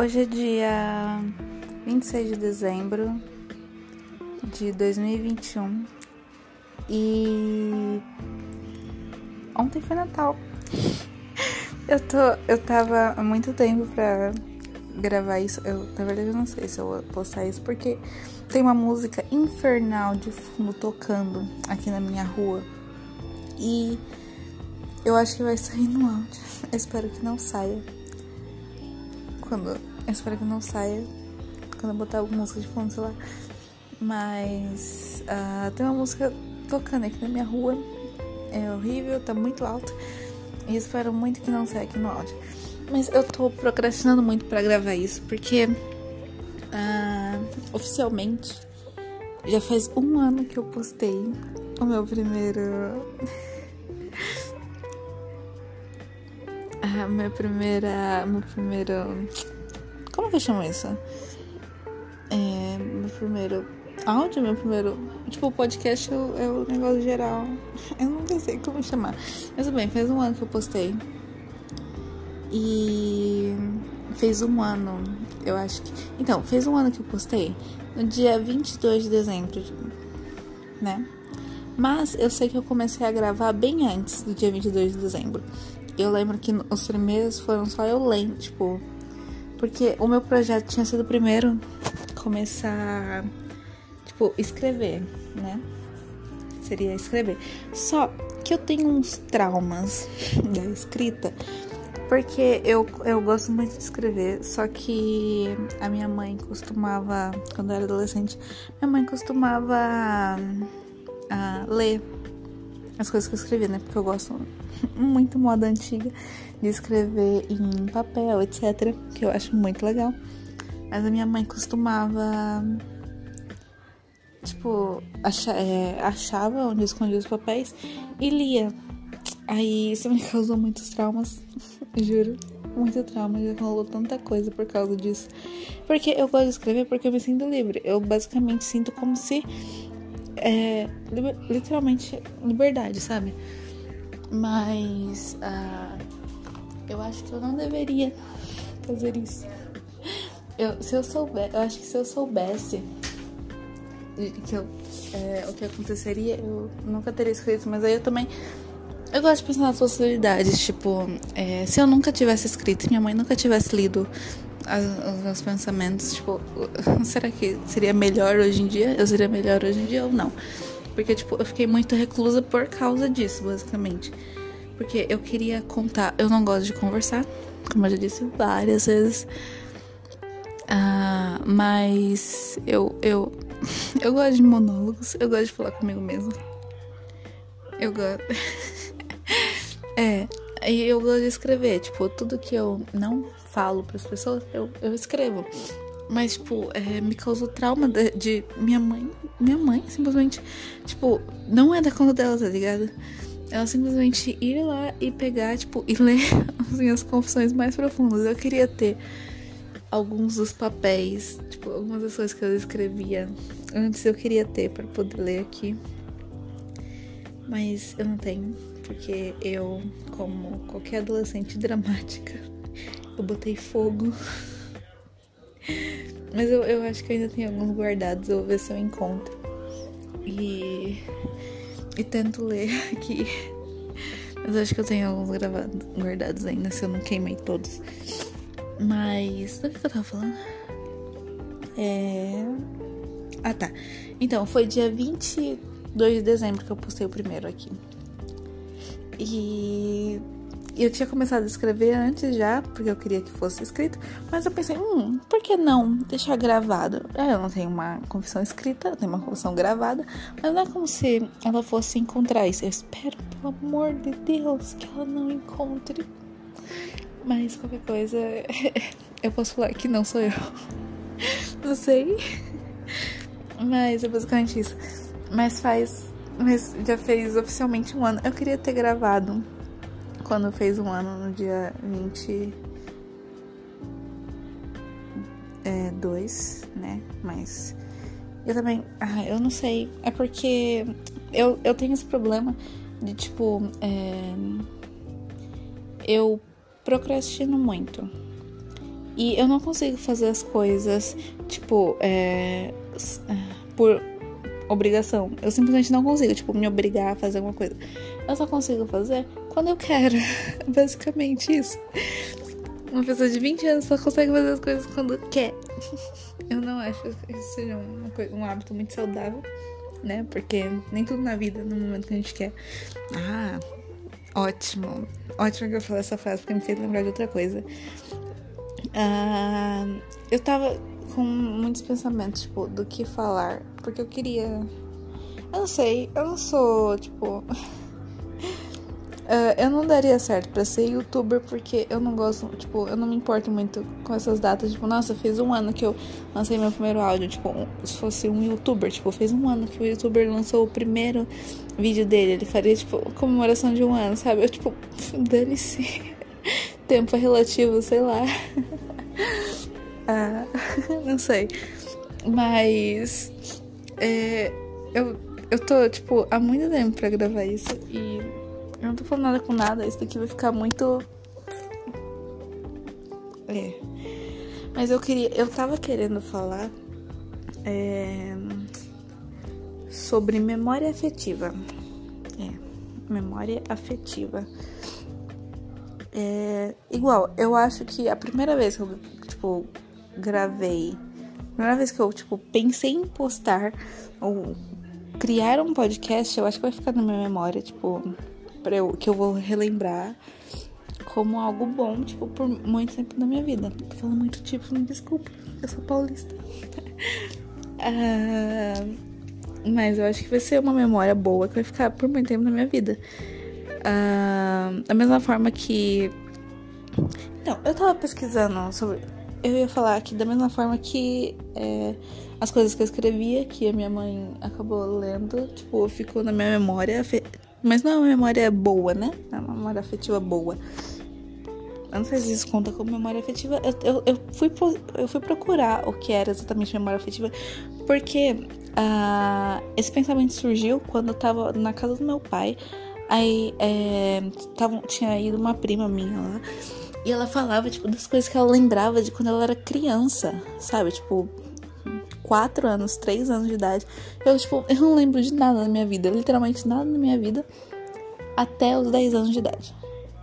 Hoje é dia 26 de dezembro de 2021 e ontem foi Natal. Eu tô, eu tava há muito tempo pra gravar isso. Eu, na verdade, eu não sei se eu vou postar isso porque tem uma música infernal de fundo tocando aqui na minha rua e eu acho que vai sair no áudio. Eu espero que não saia quando. Eu espero que não saia quando eu botar música de fundo, sei lá. Mas uh, tem uma música tocando aqui na minha rua. É horrível, tá muito alto. E espero muito que não saia aqui no áudio. Mas eu tô procrastinando muito para gravar isso, porque uh, oficialmente já faz um ano que eu postei o meu primeiro. a minha primeira. Meu primeiro. Como que eu chamo isso? É, meu primeiro áudio, meu primeiro. Tipo, podcast é o, é o negócio geral. Eu não sei como chamar. Mas bem, faz um ano que eu postei. E. Fez um ano, eu acho que. Então, fez um ano que eu postei. No dia 22 de dezembro, né? Mas eu sei que eu comecei a gravar bem antes do dia 22 de dezembro eu lembro que os primeiros foram só eu lendo, tipo. Porque o meu projeto tinha sido primeiro começar, tipo, escrever, né? Seria escrever. Só que eu tenho uns traumas da escrita, porque eu, eu gosto muito de escrever, só que a minha mãe costumava, quando eu era adolescente, minha mãe costumava uh, ler as coisas que eu escrevi, né? Porque eu gosto muito moda antiga de escrever em papel, etc. Que eu acho muito legal. Mas a minha mãe costumava. Tipo, acha, é, achava onde escondia os papéis e lia. Aí isso me causou muitos traumas, juro. Muito trauma, já rolou tanta coisa por causa disso. Porque eu gosto de escrever porque eu me sinto livre. Eu basicamente sinto como se é literalmente liberdade, sabe? Mas uh, eu acho que eu não deveria fazer isso. Eu, se eu souber, eu acho que se eu soubesse que eu, é, o que aconteceria, eu nunca teria escrito, mas aí eu também. Eu gosto de pensar nas possibilidades, tipo, é, se eu nunca tivesse escrito, minha mãe nunca tivesse lido as, os meus pensamentos, tipo, será que seria melhor hoje em dia? Eu seria melhor hoje em dia ou não? Porque, tipo, eu fiquei muito reclusa por causa disso, basicamente. Porque eu queria contar. Eu não gosto de conversar, como eu já disse várias vezes. Uh, mas eu, eu, eu gosto de monólogos, eu gosto de falar comigo mesmo. Eu gosto. é, e eu gosto de escrever. Tipo, tudo que eu não falo para as pessoas, eu, eu escrevo. Mas, tipo, é, me causou trauma de, de, minha mãe. Minha mãe, simplesmente, tipo, não é da conta dela, tá ligado? Ela simplesmente ir lá e pegar, tipo, e ler as minhas confissões mais profundas. Eu queria ter alguns dos papéis, tipo, algumas das coisas que eu escrevia antes eu queria ter para poder ler aqui. Mas eu não tenho, porque eu, como qualquer adolescente dramática, eu botei fogo. Mas eu, eu acho que ainda tem alguns guardados, eu vou ver se eu encontro. E. E tento ler aqui. Mas eu acho que eu tenho alguns gravados, guardados ainda, se eu não queimei todos. Mas. Do que, eu tava falando? É. Ah tá. Então, foi dia 22 de dezembro que eu postei o primeiro aqui. E eu tinha começado a escrever antes já, porque eu queria que fosse escrito, mas eu pensei, hum, por que não deixar gravado? É, eu não tenho uma confissão escrita, eu tenho uma confissão gravada, mas não é como se ela fosse encontrar isso. Eu espero, pelo amor de Deus, que ela não encontre. Mas qualquer coisa, eu posso falar que não sou eu. Não sei. Mas é basicamente isso. Mas faz. Mas já fez oficialmente um ano. Eu queria ter gravado quando fez um ano no dia 22, é, dois, né? Mas eu também, ah, eu não sei, é porque eu, eu tenho esse problema de tipo, é, eu procrastino muito. E eu não consigo fazer as coisas, tipo, é, por obrigação. Eu simplesmente não consigo, tipo, me obrigar a fazer alguma coisa. Eu só consigo fazer quando eu quero. Basicamente isso. Uma pessoa de 20 anos só consegue fazer as coisas quando quer. Eu não acho que isso seja coisa, um hábito muito saudável, né? Porque nem tudo na vida, no momento que a gente quer. Ah, ótimo. Ótimo que eu falei essa frase, porque me fez lembrar de outra coisa. Ah, eu tava com muitos pensamentos, tipo, do que falar. Porque eu queria. Eu não sei, eu não sou, tipo. Uh, eu não daria certo para ser youtuber porque eu não gosto, tipo, eu não me importo muito com essas datas. Tipo, nossa, fez um ano que eu lancei meu primeiro áudio. Tipo, se fosse um youtuber, tipo, fez um ano que o youtuber lançou o primeiro vídeo dele. Ele faria, tipo, comemoração de um ano, sabe? Eu, tipo, dane-se. Tempo relativo, sei lá. ah, não sei. Mas. É, eu, eu tô, tipo, há muito tempo pra gravar isso e eu não tô falando nada com nada, isso daqui vai ficar muito. É. Mas eu queria. Eu tava querendo falar. É, sobre memória afetiva. É. Memória afetiva. É, igual, eu acho que a primeira vez que eu, tipo, gravei. A primeira vez que eu, tipo, pensei em postar ou criar um podcast, eu acho que vai ficar na minha memória, tipo, para eu, que eu vou relembrar como algo bom, tipo, por muito tempo da minha vida. Tô falando muito tipo, me desculpa, eu sou paulista. uh, mas eu acho que vai ser uma memória boa que vai ficar por muito tempo na minha vida. Uh, da mesma forma que. Não, eu tava pesquisando sobre. Eu ia falar que da mesma forma que é, as coisas que eu escrevia, que a minha mãe acabou lendo, tipo, ficou na minha memória mas não é uma memória boa, né? É uma memória afetiva boa. Eu não sei se isso conta como memória afetiva. Eu, eu, eu, fui, eu fui procurar o que era exatamente memória afetiva, porque uh, esse pensamento surgiu quando eu tava na casa do meu pai. Aí é, tava, tinha ido uma prima minha lá. E ela falava, tipo, das coisas que ela lembrava de quando ela era criança, sabe? Tipo, 4 anos, 3 anos de idade. Eu, tipo, eu não lembro de nada na minha vida, literalmente nada na minha vida, até os 10 anos de idade.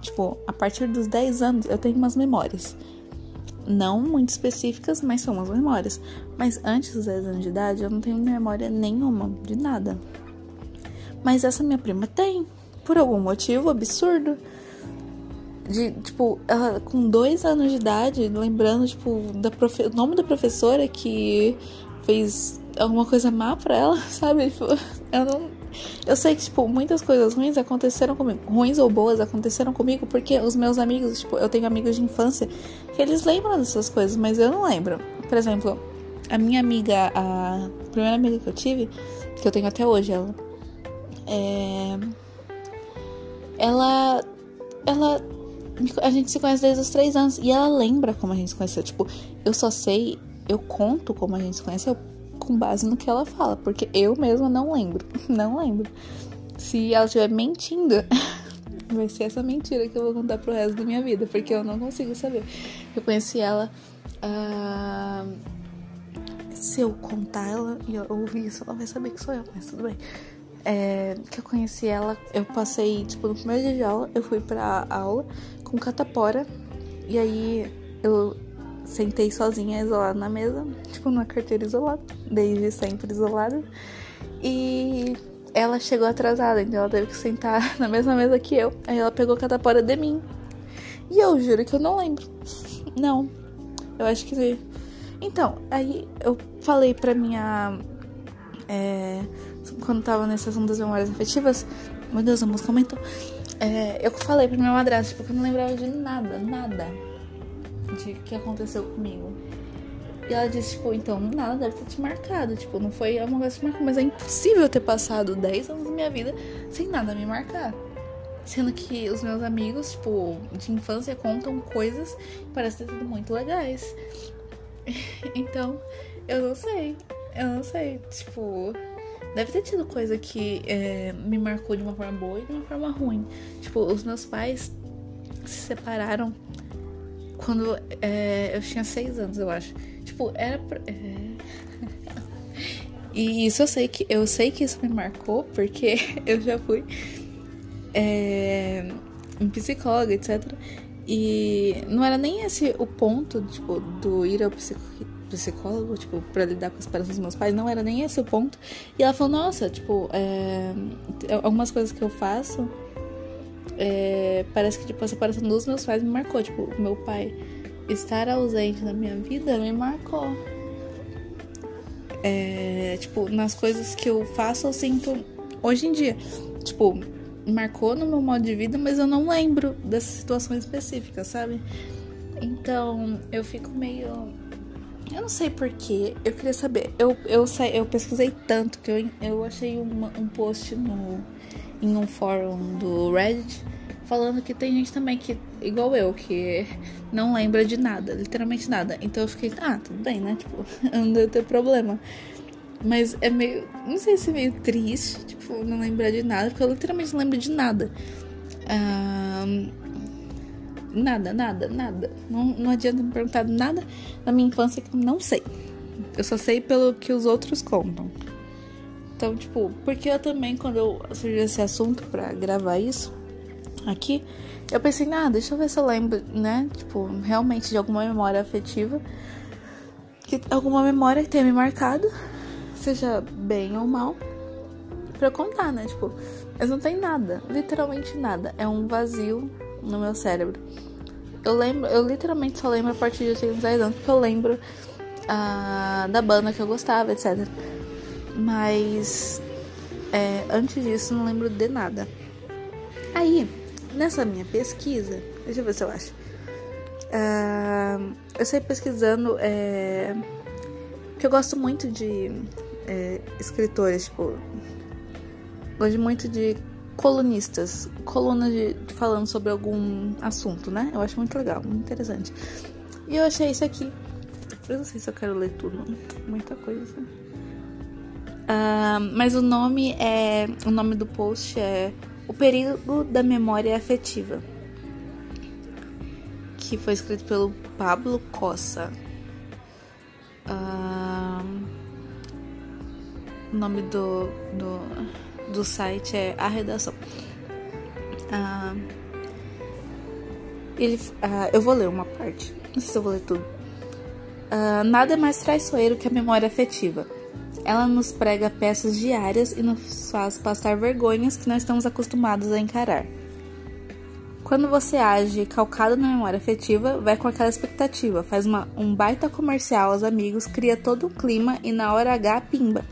Tipo, a partir dos 10 anos eu tenho umas memórias. Não muito específicas, mas são umas memórias. Mas antes dos 10 anos de idade eu não tenho memória nenhuma de nada. Mas essa minha prima tem, por algum motivo absurdo de, tipo, ela com dois anos de idade, lembrando, tipo, da profe... o nome da professora que fez alguma coisa má pra ela, sabe? Tipo, eu não. Eu sei que, tipo, muitas coisas ruins aconteceram comigo. Ruins ou boas aconteceram comigo porque os meus amigos, tipo, eu tenho amigos de infância que eles lembram dessas coisas, mas eu não lembro. Por exemplo, a minha amiga, a primeira amiga que eu tive, que eu tenho até hoje, ela. É. Ela. Ela. A gente se conhece desde os três anos e ela lembra como a gente se conheceu. Tipo, eu só sei eu conto como a gente se conheceu com base no que ela fala, porque eu mesma não lembro. Não lembro. Se ela estiver mentindo, vai ser essa mentira que eu vou contar pro resto da minha vida, porque eu não consigo saber. Eu conheci ela. Uh... Se eu contar ela e eu ouvir isso, ela vai saber que sou eu, mas tudo bem. É, que eu conheci ela, eu passei, tipo, no primeiro dia de aula, eu fui pra aula com catapora. E aí eu sentei sozinha, isolada na mesa, tipo numa carteira isolada, desde sempre isolada. E ela chegou atrasada, então ela teve que sentar na mesma mesa que eu. Aí ela pegou catapora de mim. E eu juro que eu não lembro. Não. Eu acho que. Então, aí eu falei pra minha. É, quando tava nesse assunto das memórias afetivas. Meu Deus, a música aumentou. É, eu falei pra minha madrasta, porque eu não lembrava de nada, nada de que aconteceu comigo. E ela disse, tipo, então nada deve ter te marcado. Tipo, não foi uma coisa que te marcou, mas é impossível ter passado 10 anos da minha vida sem nada me marcar. Sendo que os meus amigos, tipo, de infância contam coisas que parecem ter sido muito legais. então, eu não sei. Eu não sei. Tipo, deve ter tido coisa que é, me marcou de uma forma boa e de uma forma ruim. Tipo, os meus pais se separaram quando é, eu tinha seis anos, eu acho. Tipo, era. Pra, é... e isso eu sei que eu sei que isso me marcou, porque eu já fui é, em psicóloga, etc. E não era nem esse o ponto, tipo, do ir ao psicólogo, tipo, pra lidar com as esperanças dos meus pais, não era nem esse o ponto. E ela falou, nossa, tipo, é, algumas coisas que eu faço, é, parece que, tipo, a separação dos meus pais me marcou. Tipo, meu pai estar ausente na minha vida me marcou. É, tipo, nas coisas que eu faço, eu sinto hoje em dia. Tipo, marcou no meu modo de vida, mas eu não lembro dessas situações específicas, sabe? Então, eu fico meio. Eu não sei porquê, eu queria saber. Eu, eu, eu pesquisei tanto que eu, eu achei uma, um post no, em um fórum do Reddit falando que tem gente também que, igual eu, que não lembra de nada, literalmente nada. Então eu fiquei, ah, tudo bem, né? Tipo, não deve ter problema. Mas é meio. Não sei se é meio triste, tipo, não lembrar de nada, porque eu literalmente não lembro de nada. Nada, nada, nada. Não, não adianta me perguntar nada da minha infância que eu não sei. Eu só sei pelo que os outros contam. Então, tipo, porque eu também, quando eu surgiu esse assunto para gravar isso aqui, eu pensei, ah, deixa eu ver se eu lembro, né? Tipo, realmente de alguma memória afetiva. Que, alguma memória que tenha me marcado seja bem ou mal, pra eu contar, né? Tipo, mas não tem nada, literalmente nada. É um vazio no meu cérebro. Eu lembro, eu literalmente só lembro a partir de 10 anos, porque eu lembro uh, da banda que eu gostava, etc. Mas é, antes disso não lembro de nada. Aí, nessa minha pesquisa, deixa eu ver se eu acho. Uh, eu saí pesquisando é, que eu gosto muito de é, escritores, tipo. Gosto muito de colunistas, colunas de, falando sobre algum assunto, né? Eu acho muito legal, muito interessante. E eu achei isso aqui. Eu não sei se eu quero ler tudo, muita coisa. Uh, mas o nome é. O nome do post é O Perigo da Memória Afetiva. Que foi escrito pelo Pablo Cossa. Uh, o nome do, do, do site é A Redação. Ah, ele, ah, eu vou ler uma parte. Não sei se eu vou ler tudo. Nada é mais traiçoeiro que a memória afetiva. Ela nos prega peças diárias e nos faz passar vergonhas que nós estamos acostumados a encarar. Quando você age calcado na memória afetiva, vai com aquela expectativa, faz uma, um baita comercial aos amigos, cria todo um clima e na hora H pimba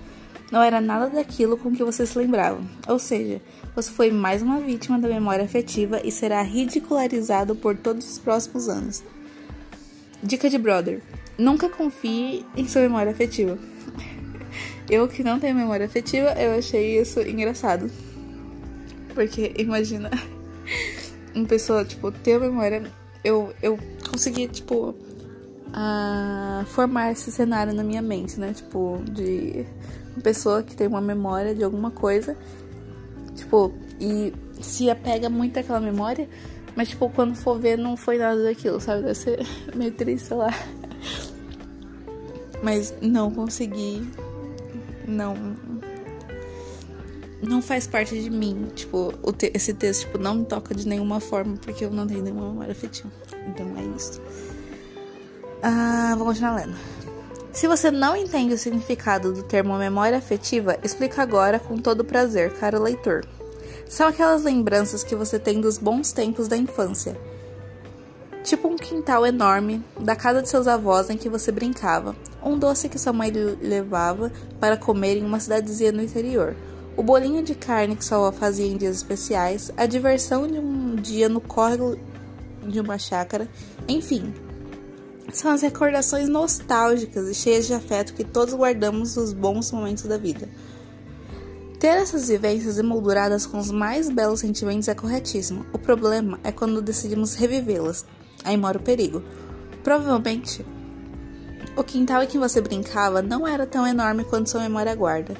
não era nada daquilo com que você se lembrava. Ou seja, você foi mais uma vítima da memória afetiva e será ridicularizado por todos os próximos anos. Dica de brother: nunca confie em sua memória afetiva. Eu que não tenho memória afetiva, eu achei isso engraçado. Porque imagina uma pessoa, tipo, ter memória. Eu, eu consegui, tipo, uh, formar esse cenário na minha mente, né? Tipo, de uma pessoa que tem uma memória de alguma coisa, tipo, e se apega muito àquela memória, mas, tipo, quando for ver, não foi nada daquilo, sabe? Deve ser meio triste, sei lá. Mas não consegui. Não. Não faz parte de mim. Tipo, esse texto tipo, não me toca de nenhuma forma porque eu não tenho nenhuma memória afetiva. Então é isso. Ah, vou continuar lendo. Se você não entende o significado do termo memória afetiva, explico agora com todo prazer, caro leitor. São aquelas lembranças que você tem dos bons tempos da infância. Tipo um quintal enorme da casa de seus avós em que você brincava, um doce que sua mãe levava para comer em uma cidadezinha no interior, o bolinho de carne que sua avó fazia em dias especiais, a diversão de um dia no córrego de uma chácara, enfim, são as recordações nostálgicas e cheias de afeto que todos guardamos nos bons momentos da vida. Ter essas vivências emolduradas com os mais belos sentimentos é corretíssimo. O problema é quando decidimos revivê-las. Aí mora o perigo. Provavelmente, o quintal em que você brincava não era tão enorme quanto sua memória guarda.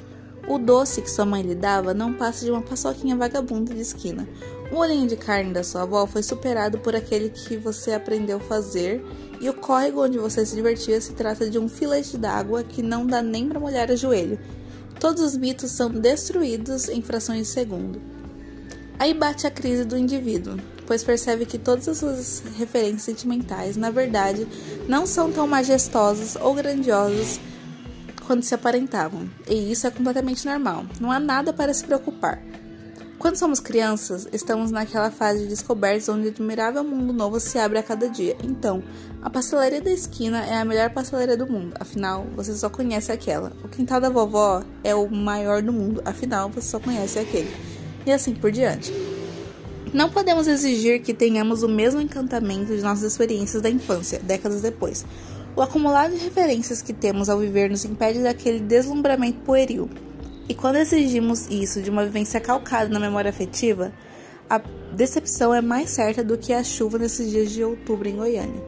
O doce que sua mãe lhe dava não passa de uma paçoquinha vagabunda de esquina. O olhinho de carne da sua avó foi superado por aquele que você aprendeu a fazer, e o córrego onde você se divertia se trata de um filete d'água que não dá nem para molhar o joelho. Todos os mitos são destruídos em frações de segundo. Aí bate a crise do indivíduo, pois percebe que todas as suas referências sentimentais, na verdade, não são tão majestosas ou grandiosas quando se aparentavam, e isso é completamente normal, não há nada para se preocupar. Quando somos crianças, estamos naquela fase de descobertas onde o admirável mundo novo se abre a cada dia. Então, a pastelaria da esquina é a melhor pastelaria do mundo, afinal, você só conhece aquela. O quintal da vovó é o maior do mundo, afinal, você só conhece aquele. E assim por diante. Não podemos exigir que tenhamos o mesmo encantamento de nossas experiências da infância, décadas depois. O acumulado de referências que temos ao viver nos impede daquele deslumbramento pueril. E quando exigimos isso de uma vivência calcada na memória afetiva, a decepção é mais certa do que a chuva nesses dias de outubro em Goiânia.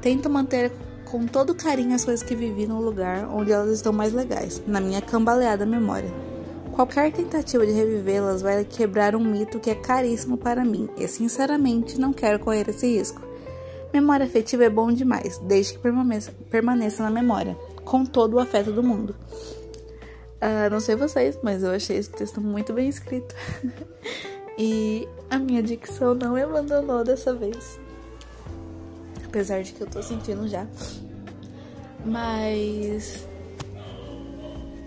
Tento manter com todo carinho as coisas que vivi no lugar onde elas estão mais legais, na minha cambaleada memória. Qualquer tentativa de revivê-las vai quebrar um mito que é caríssimo para mim e, sinceramente, não quero correr esse risco. Memória afetiva é bom demais, desde que permaneça, permaneça na memória, com todo o afeto do mundo. Uh, não sei vocês, mas eu achei esse texto muito bem escrito. e a minha dicção não me abandonou dessa vez. Apesar de que eu tô sentindo já. Mas.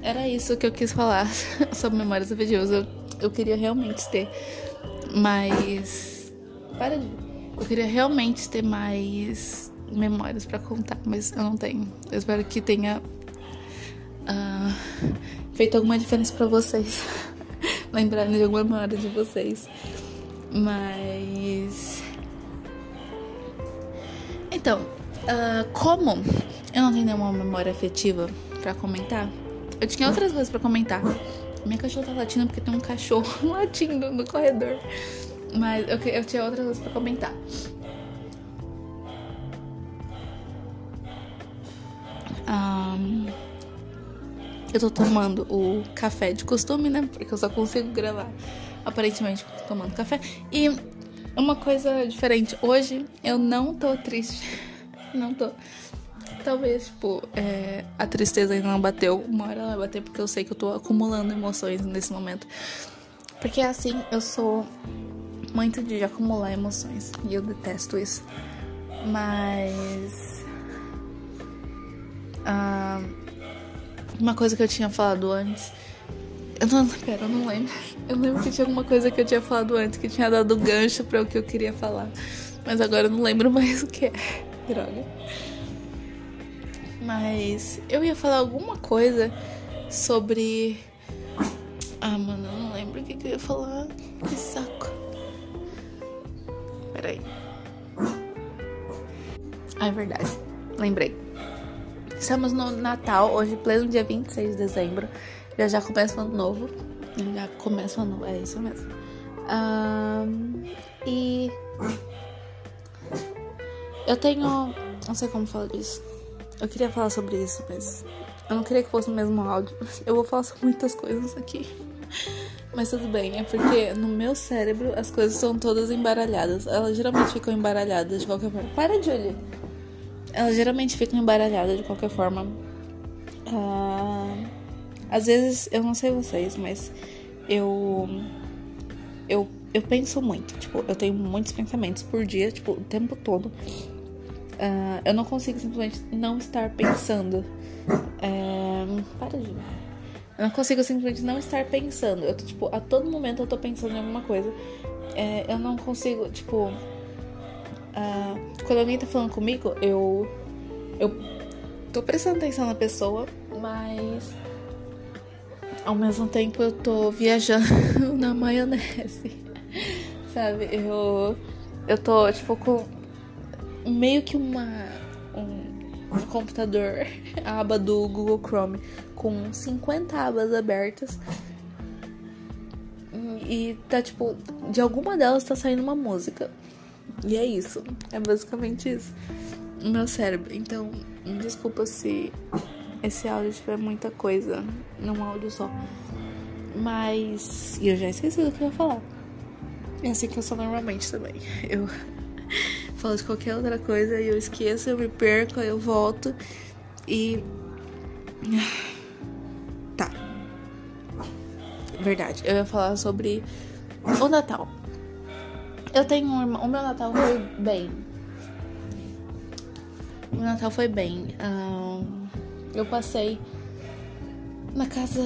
Era isso que eu quis falar sobre memórias afetivas. Eu, eu queria realmente ter mais. Para de. Eu queria realmente ter mais memórias para contar, mas eu não tenho. Eu espero que tenha. Uh, feito alguma diferença para vocês. Lembrarem de alguma memória de vocês. Mas. Então, uh, como eu não tenho nenhuma memória afetiva para comentar, eu tinha outras coisas para comentar. Minha cachorra tá latindo porque tem um cachorro latindo no corredor. Mas eu, eu tinha outras coisas pra comentar. Um, eu tô tomando o café de costume, né? Porque eu só consigo gravar aparentemente tomando café. E uma coisa diferente, hoje eu não tô triste. Não tô. Talvez, tipo, é, a tristeza ainda não bateu. Uma hora ela vai bater porque eu sei que eu tô acumulando emoções nesse momento. Porque assim, eu sou muito de acumular emoções. E eu detesto isso. Mas. Uh, uma coisa que eu tinha falado antes. Eu não, pera, eu não lembro. Eu lembro que tinha alguma coisa que eu tinha falado antes que tinha dado gancho para o que eu queria falar. Mas agora eu não lembro mais o que é. Droga. Mas eu ia falar alguma coisa sobre. Ah, mano, eu não lembro o que, que eu ia falar. Que saco. Peraí. Ah, é verdade. Lembrei. Estamos no Natal, hoje, pleno dia 26 de dezembro. Já já começa o ano novo. Já começa o ano novo, é isso mesmo. Um, e. Eu tenho. Não sei como falar disso. Eu queria falar sobre isso, mas. Eu não queria que fosse o mesmo áudio. Eu vou falar sobre muitas coisas aqui. Mas tudo bem, é porque no meu cérebro as coisas são todas embaralhadas. Elas geralmente ficam embaralhadas de qualquer forma. Para, Julie! elas geralmente ficam embaralhadas de qualquer forma. Uh, às vezes, eu não sei vocês, mas eu, eu, eu penso muito. Tipo, eu tenho muitos pensamentos por dia, tipo, o tempo todo. Uh, eu não consigo simplesmente não estar pensando. Uh, para de. Eu não consigo simplesmente não estar pensando. Eu tô, tipo, a todo momento eu tô pensando em alguma coisa. É, eu não consigo, tipo Uh, quando alguém tá falando comigo, eu. Eu tô prestando atenção na pessoa, mas. Ao mesmo tempo eu tô viajando na maionese. Sabe? Eu. Eu tô, tipo, com. Meio que uma. Um, um computador, a aba do Google Chrome, com 50 abas abertas. E tá, tipo, de alguma delas tá saindo uma música. E é isso. É basicamente isso. O meu cérebro. Então, desculpa se esse áudio tiver muita coisa num áudio só. Mas. Eu já esqueci do que eu ia falar. É assim que eu sou normalmente também. Eu falo de qualquer outra coisa e eu esqueço, eu me perco, eu volto e. Tá. Verdade, eu ia falar sobre o Natal. Eu tenho um irmão. O meu Natal foi bem. O Natal foi bem. Um, eu passei na casa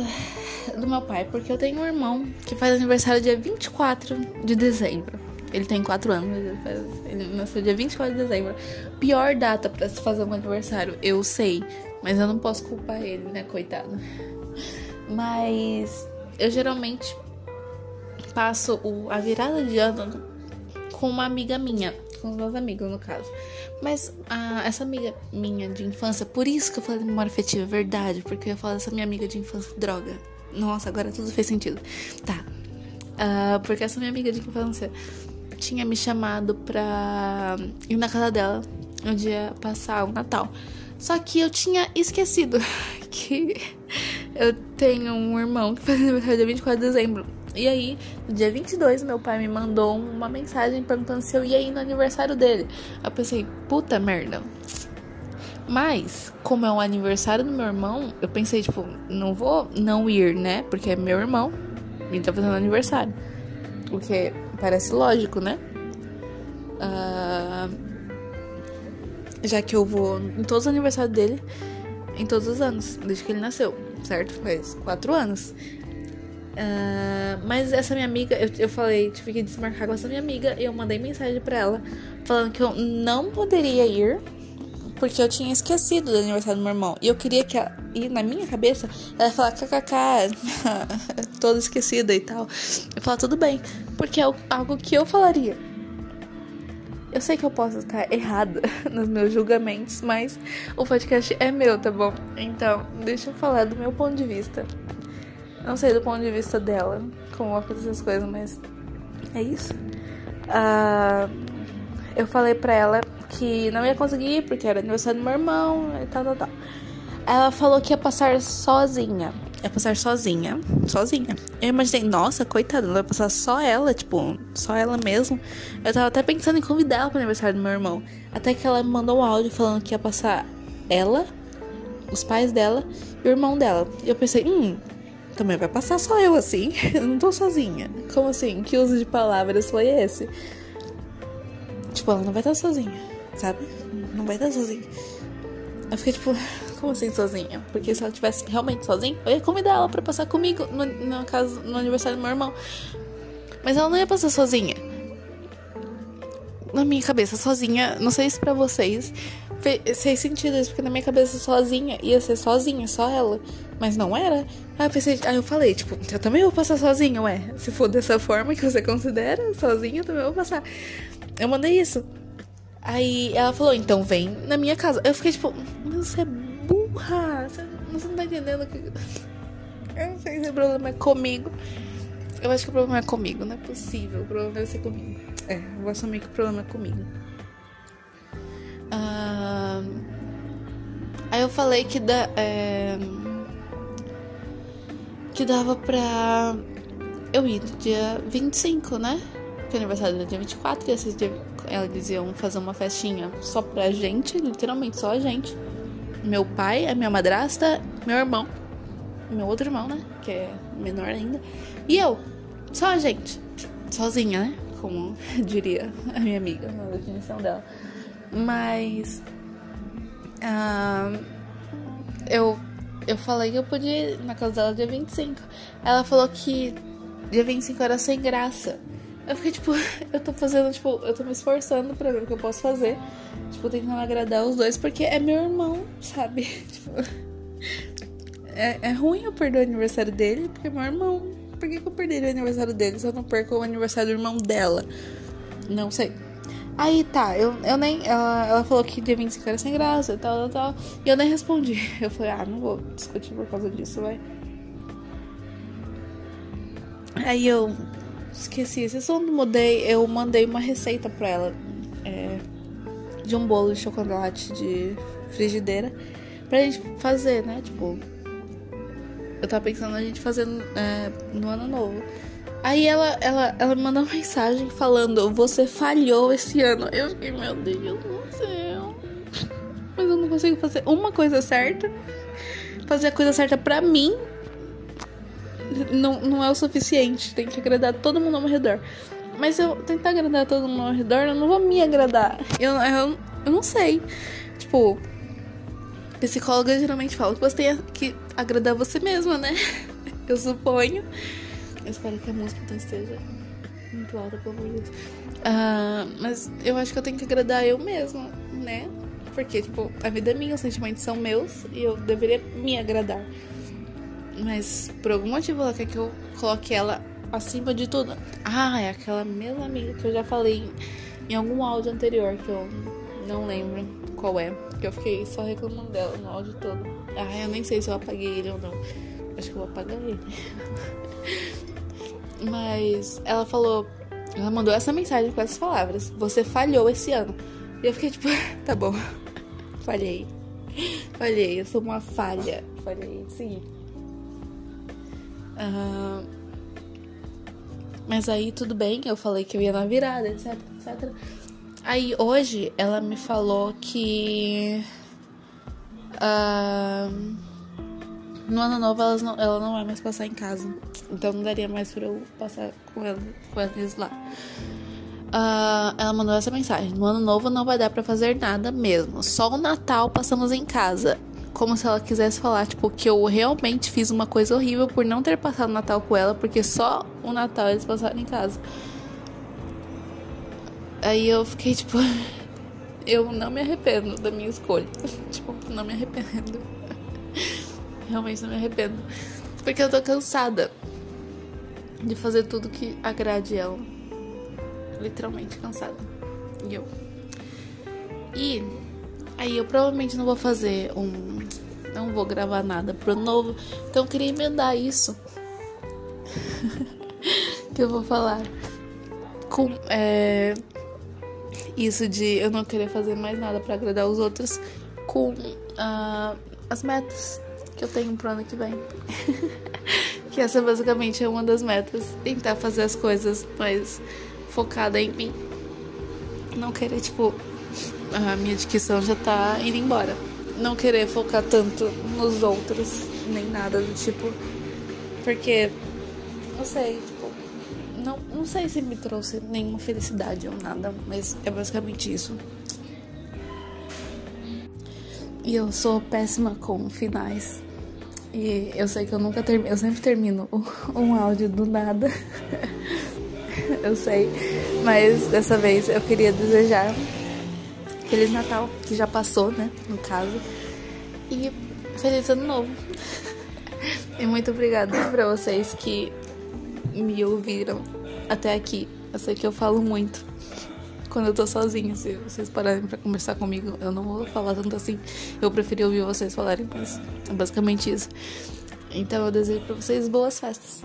do meu pai, porque eu tenho um irmão que faz aniversário dia 24 de dezembro. Ele tem 4 anos, ele, faz, ele nasceu dia 24 de dezembro. Pior data para se fazer um aniversário, eu sei. Mas eu não posso culpar ele, né, coitado. Mas eu geralmente passo o, a virada de ano com uma amiga minha, com os meus amigos no caso. Mas ah, essa amiga minha de infância, por isso que eu falei de memória afetiva, é verdade, porque eu ia falar dessa minha amiga de infância, droga. Nossa, agora tudo fez sentido. Tá. Uh, porque essa minha amiga de infância tinha me chamado pra ir na casa dela um dia passar o Natal. Só que eu tinha esquecido que eu tenho um irmão que faz aniversário dia 24 de dezembro. E aí, no dia 22, meu pai me mandou uma mensagem perguntando se eu ia ir no aniversário dele. Eu pensei, puta merda. Mas, como é um aniversário do meu irmão, eu pensei, tipo, não vou não ir, né? Porque é meu irmão e tá fazendo aniversário. O que parece lógico, né? Uh, já que eu vou em todos os aniversários dele, em todos os anos, desde que ele nasceu, certo? Faz quatro anos. Uh, mas essa minha amiga, eu, eu falei, tive que desmarcar com essa minha amiga eu mandei mensagem para ela falando que eu não poderia ir porque eu tinha esquecido do aniversário do meu irmão. E eu queria que ela, e na minha cabeça, ela falar kkk, toda esquecida e tal. Eu falar tudo bem, porque é algo que eu falaria. Eu sei que eu posso estar errada nos meus julgamentos, mas o podcast é meu, tá bom? Então, deixa eu falar do meu ponto de vista. Não sei do ponto de vista dela como acontecem essas coisas, mas é isso. Uh, eu falei pra ela que não ia conseguir porque era aniversário do meu irmão e tal, tal, tal. Ela falou que ia passar sozinha. Ia passar sozinha. Sozinha. Eu imaginei, nossa, coitada, vai passar só ela, tipo, só ela mesmo. Eu tava até pensando em convidar ela pro aniversário do meu irmão. Até que ela me mandou um áudio falando que ia passar ela, os pais dela e o irmão dela. E eu pensei, hum, também vai passar só eu assim. Eu não tô sozinha. Como assim? Que uso de palavras foi esse? Tipo, ela não vai estar sozinha, sabe? Não vai estar sozinha. Eu fiquei tipo, como assim sozinha? Porque se ela tivesse realmente sozinha, eu ia convidar ela pra passar comigo no, no, caso, no aniversário do meu irmão. Mas ela não ia passar sozinha. Na minha cabeça, sozinha, não sei se pra vocês fez sentido isso, porque na minha cabeça sozinha ia ser sozinha, só ela. Mas não era. Aí eu pensei, aí eu falei, tipo, eu também vou passar sozinha, ué. Se for dessa forma que você considera, sozinha, eu também vou passar. Eu mandei isso. Aí ela falou, então vem na minha casa. Eu fiquei tipo, você é burra. Você, você não tá entendendo que. Eu não sei se o problema é comigo. Eu acho que o problema é comigo, não é possível. O problema deve ser comigo. É, eu vou assumir que o problema é comigo. Ah, aí eu falei que da. É, que dava pra eu ir no dia 25, né? Porque o aniversário era dia 24 e esses dias eles iam fazer uma festinha só pra gente, literalmente só a gente. Meu pai, a minha madrasta, meu irmão, meu outro irmão, né? Que é menor ainda. E eu, só a gente. Sozinha, né? Como diria a minha amiga na definição dela. Mas. Uh, eu eu falei que eu podia ir na casa dela dia 25. Ela falou que dia 25 era sem graça. Eu fiquei tipo, eu tô fazendo, tipo, eu tô me esforçando pra ver o que eu posso fazer. Tipo, tentando agradar os dois, porque é meu irmão, sabe? Tipo, é, é ruim eu perder o aniversário dele, porque é meu irmão. Por que, que eu perderia o aniversário dele se eu não perco o aniversário do irmão dela? Não sei. Aí tá, eu, eu nem. Ela, ela falou que dia 25 era sem graça e tal, tal, tal. E eu nem respondi. Eu falei, ah, não vou discutir por causa disso, vai. Aí eu esqueci. Eu não mudei, eu mandei uma receita pra ela. É, de um bolo de chocolate de frigideira. Pra gente fazer, né? Tipo. Eu tava pensando a gente fazer é, no ano novo. Aí ela, ela, ela me mandou uma mensagem falando: Você falhou esse ano. Eu fiquei, meu Deus do céu. Mas eu não consigo fazer uma coisa certa. Fazer a coisa certa pra mim não, não é o suficiente. Tem que agradar todo mundo ao meu redor. Mas eu tentar agradar todo mundo ao redor, eu não vou me agradar. Eu, eu, eu não sei. Tipo, psicóloga geralmente fala que você tem que agradar você mesma, né? Eu suponho. Eu espero que a música não esteja muito alta, pelo amor de Deus. Uh, mas eu acho que eu tenho que agradar eu mesma, né? Porque, tipo, a vida é minha, os sentimentos são meus e eu deveria me agradar. Mas por algum motivo ela quer que eu coloque ela acima de tudo. Ah, é aquela mesma amiga que eu já falei em algum áudio anterior que eu não lembro qual é. Que eu fiquei só reclamando dela no áudio todo. Ah, eu nem sei se eu apaguei ele ou não. Acho que eu vou apagar ele. Mas ela falou. Ela mandou essa mensagem com essas palavras. Você falhou esse ano. E eu fiquei tipo, tá bom. Falhei. Falhei, eu sou uma falha. Falhei, sim. Mas aí tudo bem, eu falei que eu ia na virada, etc, etc. Aí hoje ela me falou que. Uh, no ano novo ela não, ela não vai mais passar em casa. Então não daria mais pra eu passar com, ela, com eles lá. Uh, ela mandou essa mensagem: No ano novo não vai dar para fazer nada mesmo. Só o Natal passamos em casa como se ela quisesse falar, tipo, que eu realmente fiz uma coisa horrível por não ter passado o Natal com ela, porque só o Natal eles passaram em casa. Aí eu fiquei, tipo, eu não me arrependo da minha escolha. tipo, não me arrependo. Realmente não me arrependo. Porque eu tô cansada de fazer tudo que agrade ela. Literalmente cansada. E eu. E Aí eu provavelmente não vou fazer um. Não vou gravar nada pro novo. Então eu queria emendar isso. que eu vou falar. Com. É, isso de eu não querer fazer mais nada para agradar os outros. Com uh, as metas que eu tenho pro ano que vem. que essa basicamente é uma das metas. Tentar fazer as coisas mais focada em mim. Não querer, tipo, a minha dicção já tá indo embora. Não querer focar tanto nos outros, nem nada do tipo. Porque, não sei, tipo, não, não sei se me trouxe nenhuma felicidade ou nada, mas é basicamente isso. E eu sou péssima com finais. E eu sei que eu nunca termino, eu sempre termino um áudio do nada. eu sei, mas dessa vez eu queria desejar Feliz Natal, que já passou, né? No caso. E feliz ano novo. e muito obrigada para vocês que me ouviram até aqui. Eu sei que eu falo muito quando eu tô sozinha. Se vocês pararem pra conversar comigo, eu não vou falar tanto assim. Eu preferi ouvir vocês falarem, mas é basicamente isso. Então eu desejo pra vocês boas festas.